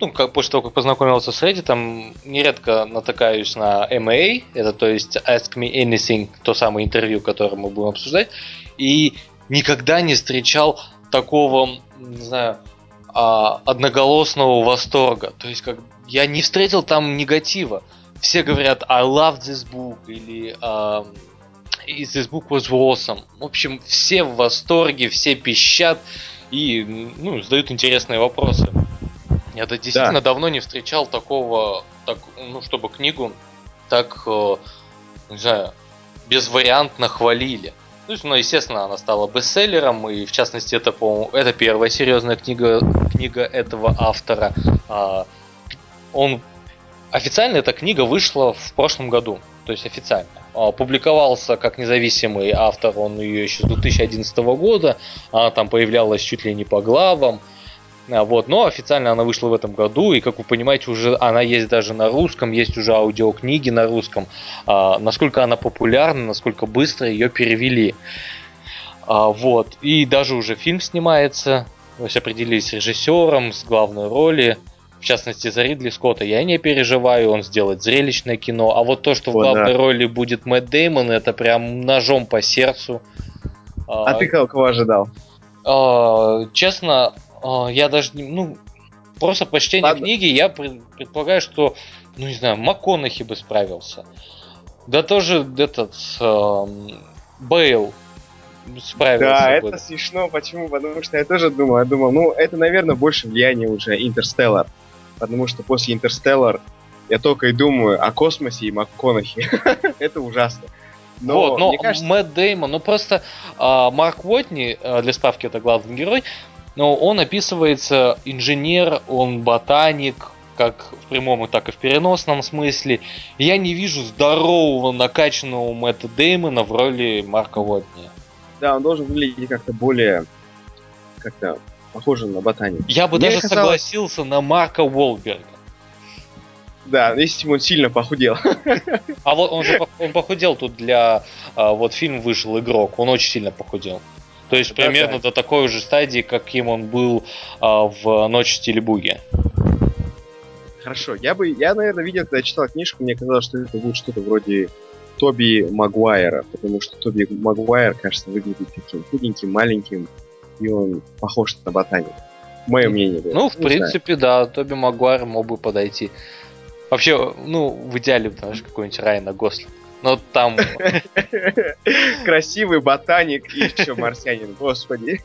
[SPEAKER 1] ну, как, после того, как познакомился с Reddit, нередко натыкаюсь на MA, это то есть Ask Me Anything, то самое интервью, которое мы будем обсуждать, и никогда не встречал такого, не знаю, а, одноголосного восторга. То есть, как я не встретил там негатива. Все говорят I love this book или uh, This book was awesome. В общем, все в восторге, все пищат и ну, задают интересные вопросы. Я да, действительно да. давно не встречал такого, так, ну, чтобы книгу так, э, не знаю, безвариантно хвалили. То есть, ну, естественно, она стала бестселлером, и в частности, это, по это первая серьезная книга, книга этого автора. А, он официально эта книга вышла в прошлом году, то есть официально. А, публиковался как независимый автор, он ее еще с 2011 года, она там появлялась чуть ли не по главам, вот, но официально она вышла в этом году, и, как вы понимаете, уже она есть даже на русском, есть уже аудиокниги на русском. А, насколько она популярна, насколько быстро ее перевели. А, вот, и даже уже фильм снимается, то есть определились с режиссером, с главной роли в частности за Ридли Скотта, я не переживаю, он сделает зрелищное кино. А вот то, что в главной да. роли будет Мэтт Деймон, это прям ножом по сердцу.
[SPEAKER 2] А, а ты кого ожидал?
[SPEAKER 1] А, честно, а, я даже ну просто по чтению Ладно. книги я предполагаю, что ну не знаю, МакКонахи бы справился. Да тоже этот э, Бейл
[SPEAKER 2] справился. Да, это смешно. Почему? Потому что я тоже думал, я думал, ну, это, наверное, больше влияние уже Интерстеллар потому что после Интерстеллар я только и думаю о космосе и МакКонахи. Это ужасно.
[SPEAKER 1] Но, вот, но кажется... Мэтт Деймон, ну просто а, Марк Уотни, а, для справки это главный герой, но он описывается инженер, он ботаник, как в прямом, так и в переносном смысле. Я не вижу здорового, накачанного Мэтта Деймона в роли Марка Уотни.
[SPEAKER 2] Да, он должен выглядеть как-то более как-то похоже на ботанику.
[SPEAKER 1] Я бы Мне даже казалось... согласился на Марка Уолберга.
[SPEAKER 2] Да, если бы он сильно похудел.
[SPEAKER 1] А вот он же он похудел тут для... А, вот фильм вышел «Игрок», он очень сильно похудел. То есть да, примерно да. до такой же стадии, каким он был а, в «Ночь в стиле буги».
[SPEAKER 2] Хорошо, я бы, я, наверное, видел, когда я читал книжку, мне казалось, что это будет что-то вроде Тоби Магуайра, потому что Тоби Магуайр, кажется, выглядит таким худеньким, маленьким, и он похож на ботаника. Мое мнение.
[SPEAKER 1] Ну, в принципе, знаю. да, Тоби Магуайр мог бы подойти. Вообще, ну, в идеале, знаешь, какой-нибудь Райана Гослинг. Но там...
[SPEAKER 2] Красивый ботаник и еще марсианин, господи.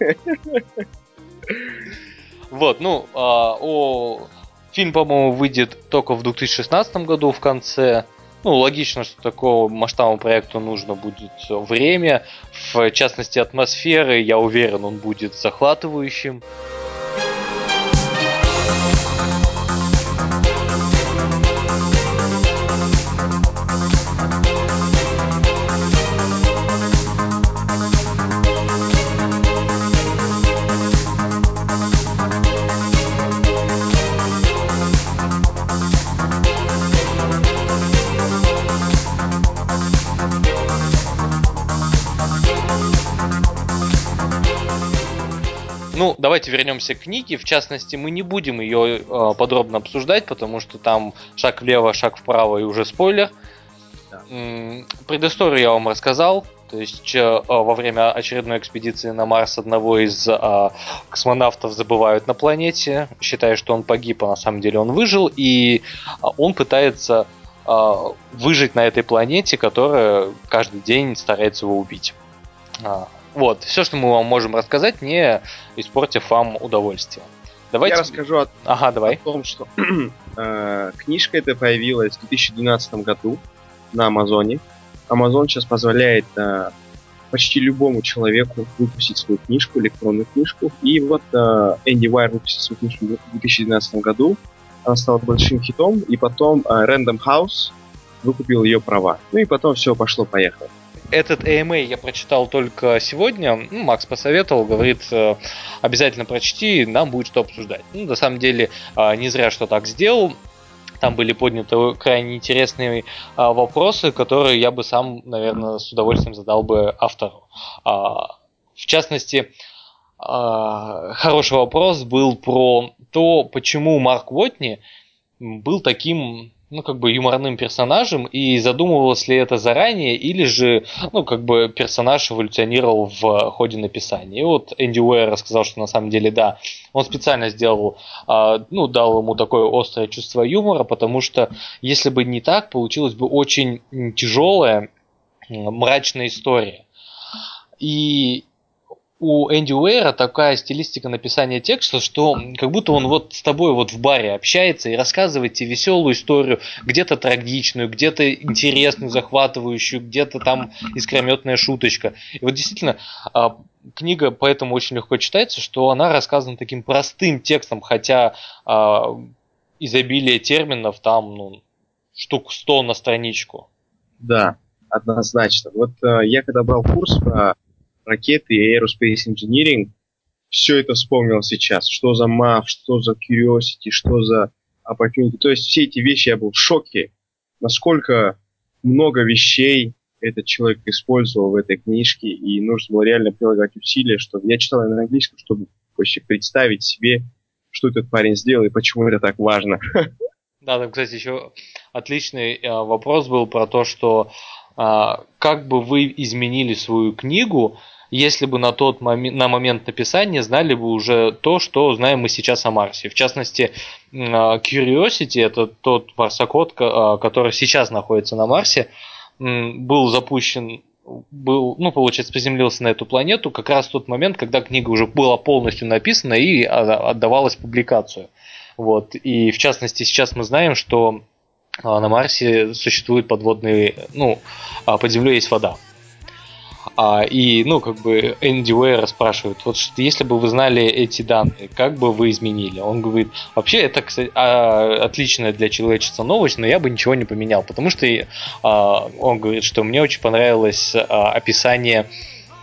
[SPEAKER 1] Вот, ну, а, о... фильм, по-моему, выйдет только в 2016 году в конце. Ну, логично, что такого масштабного проекту нужно будет время. В частности, атмосферы, я уверен, он будет захватывающим. Ну, давайте вернемся к книге. В частности, мы не будем ее э, подробно обсуждать, потому что там шаг влево, шаг вправо и уже спойлер. Да. Предысторию я вам рассказал. То есть э, во время очередной экспедиции на Марс одного из э, космонавтов забывают на планете, считая, что он погиб, а на самом деле он выжил, и он пытается э, выжить на этой планете, которая каждый день старается его убить. Вот, все, что мы вам можем рассказать, не испортив вам удовольствие.
[SPEAKER 2] Давайте... Я расскажу о,
[SPEAKER 1] ага, давай.
[SPEAKER 2] о том, что э, книжка эта появилась в 2012 году на Амазоне. Амазон сейчас позволяет э, почти любому человеку выпустить свою книжку, электронную книжку. И вот э, Энди Уайер выпустил свою книжку в 2012 году. Она стала большим хитом, и потом э, Random House выкупил ее права. Ну и потом все пошло-поехало.
[SPEAKER 1] Этот AMA я прочитал только сегодня. Ну, Макс посоветовал, говорит, э, обязательно прочти, нам будет что обсуждать. Ну, на самом деле, э, не зря что так сделал. Там были подняты крайне интересные а, вопросы, которые я бы сам, наверное, с удовольствием задал бы автору. А, в частности, хороший вопрос был про то, почему Марк Уотни был таким ну, как бы юморным персонажем, и задумывалось ли это заранее, или же, ну, как бы персонаж эволюционировал в ходе написания. И вот Энди Уэйр рассказал, что на самом деле, да, он специально сделал, э, ну, дал ему такое острое чувство юмора, потому что, если бы не так, получилась бы очень тяжелая, мрачная история. И у Энди Уэйра такая стилистика написания текста, что как будто он вот с тобой вот в баре общается и рассказывает тебе веселую историю, где-то трагичную, где-то интересную, захватывающую, где-то там искрометная шуточка. И вот действительно, а, книга поэтому очень легко читается, что она рассказана таким простым текстом, хотя а, изобилие терминов там, ну, штук 100 на страничку.
[SPEAKER 2] Да, однозначно. Вот э, я когда брал курс про ракеты и Aerospace Engineering, все это вспомнил сейчас. Что за MAV, что за Curiosity, что за Opportunity. То есть все эти вещи я был в шоке, насколько много вещей этот человек использовал в этой книжке, и нужно было реально прилагать усилия, чтобы я читал на английском, чтобы вообще представить себе, что этот парень сделал и почему это так важно.
[SPEAKER 1] Да, там, кстати, еще отличный э, вопрос был про то, что э, как бы вы изменили свою книгу, если бы на тот момент, на момент написания знали бы уже то, что знаем мы сейчас о Марсе. В частности, а, Curiosity, это тот марсокод, а, который сейчас находится на Марсе, был запущен был, ну, получается, приземлился на эту планету как раз в тот момент, когда книга уже была полностью написана и отдавалась публикацию. Вот. И в частности, сейчас мы знаем, что а, на Марсе существует подводный, ну, под землей есть вода. А, и, ну, как бы Энди Уэйра спрашивают, вот если бы вы знали эти данные, как бы вы изменили? Он говорит, вообще это, кстати, а, отличная для человечества новость, но я бы ничего не поменял, потому что а, он говорит, что мне очень понравилось а, описание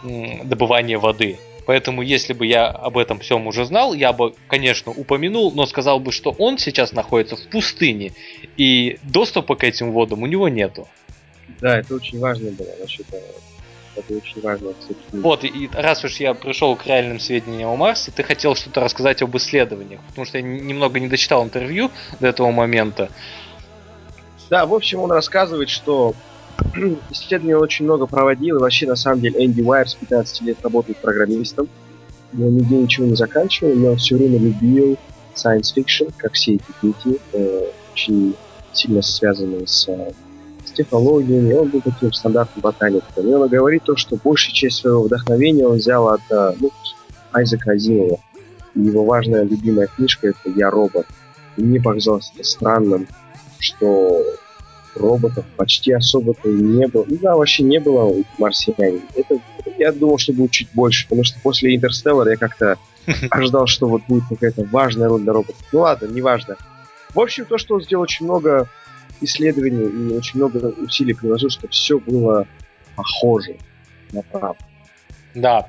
[SPEAKER 1] добывания воды. Поэтому, если бы я об этом всем уже знал, я бы, конечно, упомянул, но сказал бы, что он сейчас находится в пустыне, и доступа к этим водам у него нету.
[SPEAKER 2] Да, это очень важно было насчет это очень важно.
[SPEAKER 1] Вот, и раз уж я пришел к реальным сведениям о Марсе, ты хотел что-то рассказать об исследованиях, потому что я немного не дочитал интервью до этого момента.
[SPEAKER 2] Да, в общем, он рассказывает, что исследований он очень много проводил, и вообще, на самом деле, Энди Уайер с 15 лет работает программистом, он нигде ничего не заканчивал, но все время любил science fiction, как все эти дети, э, очень сильно связанные с, с технологиями, он был таким стандартным ботаником. И он говорит то, что большая часть своего вдохновения он взял от ну, Айзека Азимова. Его важная любимая книжка это «Я робот». И мне показалось это странным, что роботов почти особо-то не было. Ну да, вообще не было у марсиане. Это, я думал, что будет чуть больше, потому что после Интерстеллара я как-то ожидал, что вот будет какая-то важная роль для роботов. Ну ладно, неважно. В общем, то, что он сделал очень много исследований и очень много усилий приложил, чтобы все было похоже на правду.
[SPEAKER 1] Да.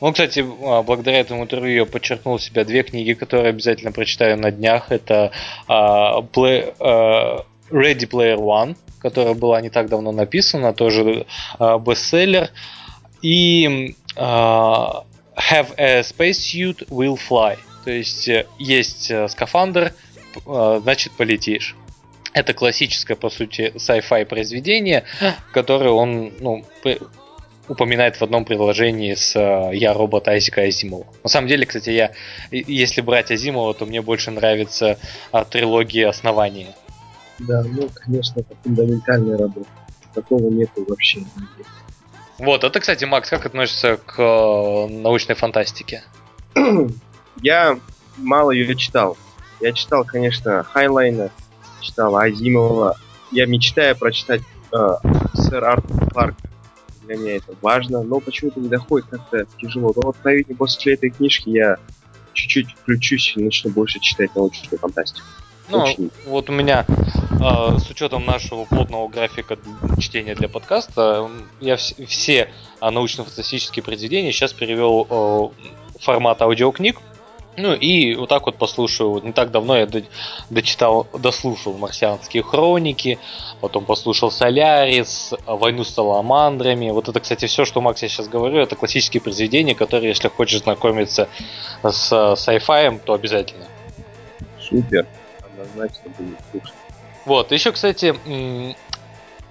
[SPEAKER 1] Он, кстати, а, благодаря этому интервью подчеркнул себя две книги, которые обязательно прочитаю на днях. Это uh, Play, uh, Ready Player One, которая была не так давно написана, тоже uh, бестселлер. И uh, Have a spacesuit, will fly. То есть э, есть э, скафандр, значит полетишь. Это классическое, по сути, sci-fi произведение, которое он ну, упоминает в одном предложении с «Я робот» Айзека Азимова. На самом деле, кстати, я, если брать Азимова, то мне больше нравится трилогия «Основания».
[SPEAKER 2] Да, ну, конечно, это фундаментальная работа. Такого нету вообще.
[SPEAKER 1] Вот, это, кстати, Макс, как относится к э, научной фантастике?
[SPEAKER 2] Я мало ее читал. Я читал, конечно, Хайнлайна, читал Азимова. Я мечтаю прочитать э, сэр Артур Кларк. Для меня это важно, но почему-то не доходит как-то тяжело. Но вот, наверное, после этой книжки я чуть-чуть включусь и начну больше читать научную фантастику.
[SPEAKER 1] Ну, Очень. вот у меня э, с учетом нашего плотного графика чтения для подкаста, я вс- все научно-фантастические произведения сейчас перевел э, в формат аудиокниг. Ну и вот так вот послушаю. Не так давно я дочитал, дослушал «Марсианские хроники», потом послушал «Солярис», «Войну с саламандрами». Вот это, кстати, все, что, Макс, я сейчас говорю, это классические произведения, которые, если хочешь знакомиться с sci-fi, то обязательно.
[SPEAKER 2] Супер однозначно будет слушать.
[SPEAKER 1] Вот, еще, кстати,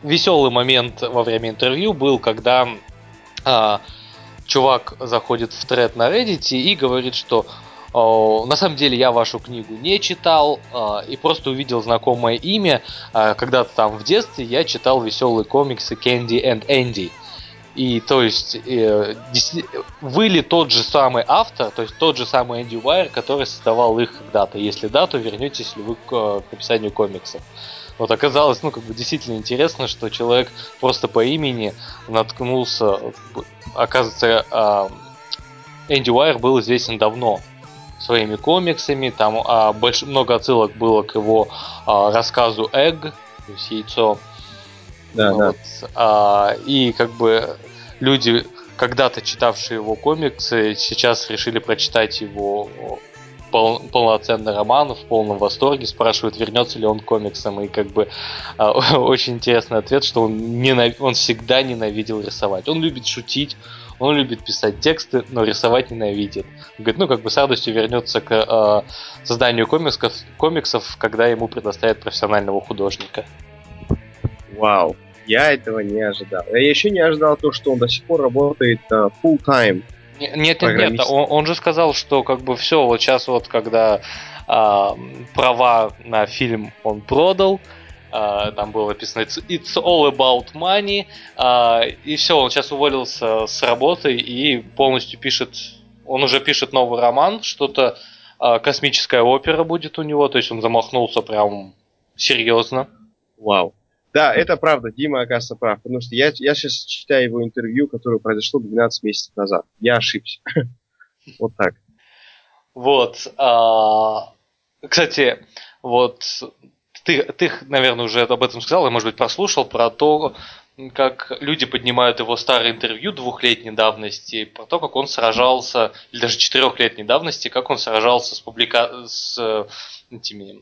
[SPEAKER 1] веселый момент во время интервью был, когда а, чувак заходит в тред на Reddit и говорит, что на самом деле я вашу книгу не читал а, и просто увидел знакомое имя. А, когда-то там в детстве я читал веселые комиксы Candy and Andy. И то есть э, вы ли тот же самый автор, то есть тот же самый Энди Уайер, который создавал их когда-то? Если да, то вернетесь ли вы к, написанию комиксов? Вот оказалось, ну, как бы действительно интересно, что человек просто по имени наткнулся. Оказывается, э, Энди Уайер был известен давно своими комиксами, там э, больш, много отсылок было к его э, рассказу Egg, то есть яйцо, да, вот. да. А, и как бы люди, когда-то читавшие его комиксы, сейчас решили прочитать его пол, полноценный роман в полном восторге, спрашивают, вернется ли он к комиксам, и как бы а, очень интересный ответ, что он, ненав... он всегда ненавидел рисовать. Он любит шутить, он любит писать тексты, но рисовать ненавидит. Говорит, ну как бы с радостью вернется к э, созданию комиксов, комиксов, когда ему предоставят профессионального художника.
[SPEAKER 2] Вау, я этого не ожидал. Я еще не ожидал то, что он до сих пор работает uh, full time.
[SPEAKER 1] Нет, нет, нет, он, он же сказал, что как бы все, вот сейчас вот, когда а, права на фильм он продал, а, там было написано it's, all about money, а, и все, он сейчас уволился с работы и полностью пишет, он уже пишет новый роман, что-то а, космическая опера будет у него, то есть он замахнулся прям серьезно.
[SPEAKER 2] Вау. Да, это правда, Дима, оказывается, прав. Потому что я, я сейчас читаю его интервью, которое произошло 12 месяцев назад. Я ошибся. Вот так.
[SPEAKER 1] Вот. А, кстати, вот ты, ты, наверное, уже об этом сказал, я, может быть, прослушал про то, как люди поднимают его старое интервью двухлетней давности, про то, как он сражался, или даже четырехлетней давности, как он сражался с, публика... с этими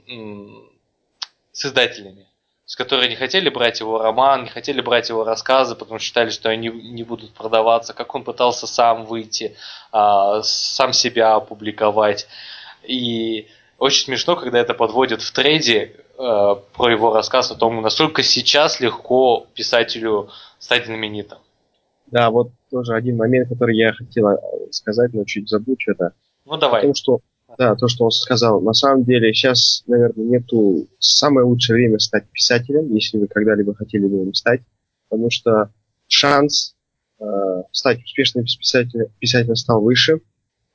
[SPEAKER 1] с издателями с которой не хотели брать его роман, не хотели брать его рассказы, потому что считали, что они не будут продаваться, как он пытался сам выйти, а, сам себя опубликовать. И очень смешно, когда это подводят в трейде э, про его рассказ о том, насколько сейчас легко писателю стать знаменитым.
[SPEAKER 2] Да, вот тоже один момент, который я хотела сказать, но чуть забыл что-то.
[SPEAKER 1] Ну давай.
[SPEAKER 2] О том, что да, то, что он сказал. На самом деле сейчас, наверное, нету самое лучшее время стать писателем, если вы когда-либо хотели бы им стать, потому что шанс э, стать успешным писателем, писателем стал выше,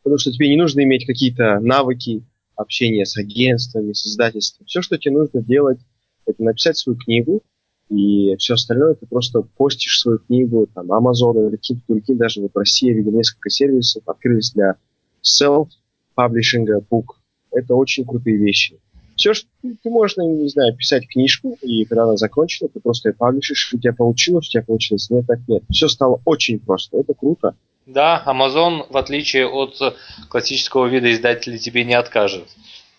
[SPEAKER 2] потому что тебе не нужно иметь какие-то навыки общения с агентствами, с издательством. Все, что тебе нужно делать, это написать свою книгу, и все остальное ты просто постишь свою книгу, там, Amazon или какие-то другие, даже вот в России видел несколько сервисов, открылись для self паблишинга, бук. Это очень крутые вещи. Все, что ты можешь, не знаю, писать книжку, и когда она закончена, ты просто ее паблишишь, у тебя получилось, у тебя получилось. Нет, так нет. Все стало очень просто. Это круто.
[SPEAKER 1] Да, Amazon, в отличие от классического вида издателя, тебе не откажет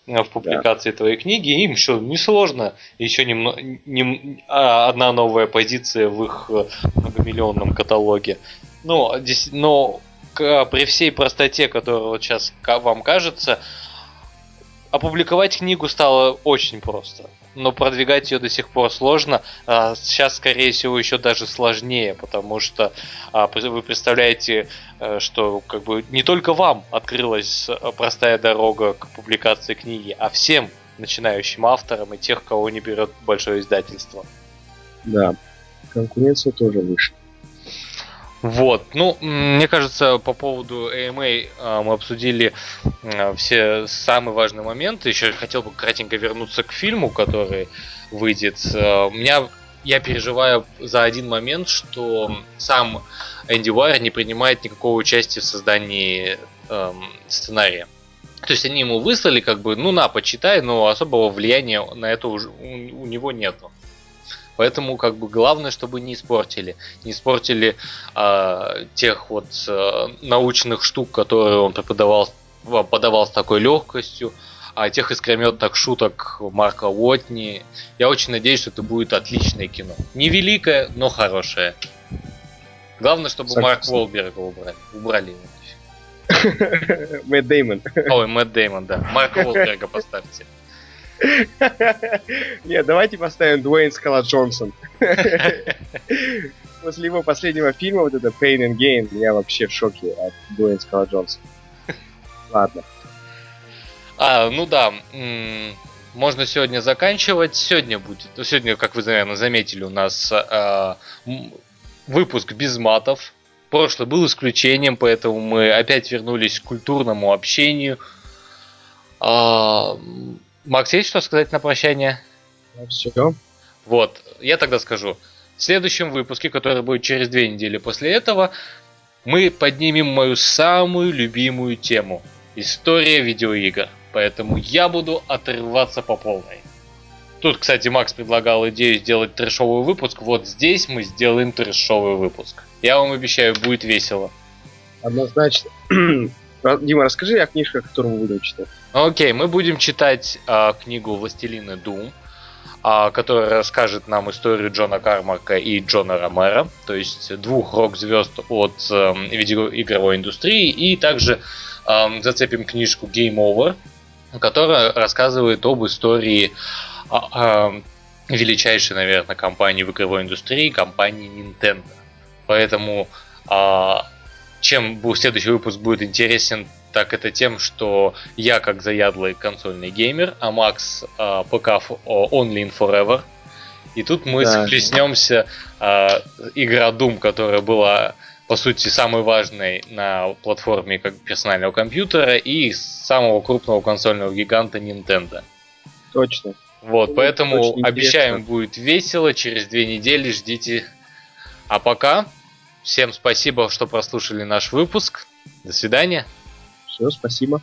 [SPEAKER 1] в публикации да. твоей книги. Им еще несложно. Еще немного, не, а, одна новая позиция в их многомиллионном каталоге. Ну, но при всей простоте, которая вот сейчас вам кажется, опубликовать книгу стало очень просто. Но продвигать ее до сих пор сложно. А сейчас, скорее всего, еще даже сложнее, потому что а, вы представляете, э, что как бы не только вам открылась э, простая дорога к публикации книги, а всем начинающим авторам и тех, кого не берет большое издательство.
[SPEAKER 2] Да, конкуренция тоже выше.
[SPEAKER 1] Вот, ну, мне кажется, по поводу AMA а, мы обсудили а, все самые важные моменты. Еще хотел бы кратенько вернуться к фильму, который выйдет. А, у меня я переживаю за один момент, что сам Энди Уайер не принимает никакого участия в создании эм, сценария. То есть они ему выслали, как бы, ну на, почитай, но особого влияния на это уже у, у него нету. Поэтому как бы главное, чтобы не испортили. Не испортили э, тех вот э, научных штук, которые он преподавал, подавал с такой легкостью, а тех искрометных шуток Марка Уотни. Я очень надеюсь, что это будет отличное кино. Не великое, но хорошее. Главное, чтобы Согласен. Марк Волберга убрали. Убрали
[SPEAKER 2] его. Мэтт Деймон.
[SPEAKER 1] Ой, Мэтт Деймон, да. Марка Волберга поставьте.
[SPEAKER 2] Нет, давайте поставим Дуэйн Скала Джонсон. После его последнего фильма, вот это Pain and Gain, я вообще в шоке от Дуэйн Скала Джонсона. Ладно.
[SPEAKER 1] А, ну да, можно сегодня заканчивать. Сегодня будет, ну, сегодня, как вы, наверное, заметили, у нас э, выпуск без матов. Прошлый был исключением, поэтому мы опять вернулись к культурному общению. А, Макс, есть что сказать на прощание?
[SPEAKER 2] Все.
[SPEAKER 1] Вот, я тогда скажу. В следующем выпуске, который будет через две недели после этого, мы поднимем мою самую любимую тему – история видеоигр. Поэтому я буду отрываться по полной. Тут, кстати, Макс предлагал идею сделать трешовый выпуск. Вот здесь мы сделаем трешовый выпуск. Я вам обещаю, будет весело.
[SPEAKER 2] Однозначно. Дима, расскажи о книжках, которую мы будем читать.
[SPEAKER 1] Окей, мы будем читать а, книгу «Властелины Дум», а, которая расскажет нам историю Джона Кармака и Джона Ромера, то есть двух рок-звезд от э, видеоигровой индустрии, и также э, зацепим книжку Game Over, которая рассказывает об истории э, величайшей, наверное, компании в игровой индустрии, компании Nintendo. Поэтому э, чем следующий выпуск будет интересен, так это тем, что я как заядлый консольный геймер, а Макс э, ПК Only in Forever. И тут мы да. схлестнемся э, игра Doom, которая была по сути самой важной на платформе как персонального компьютера и самого крупного консольного гиганта Nintendo.
[SPEAKER 2] Точно.
[SPEAKER 1] Вот, ну, поэтому обещаем будет весело, через две недели ждите. А пока всем спасибо, что прослушали наш выпуск. До свидания.
[SPEAKER 2] Все, спасибо.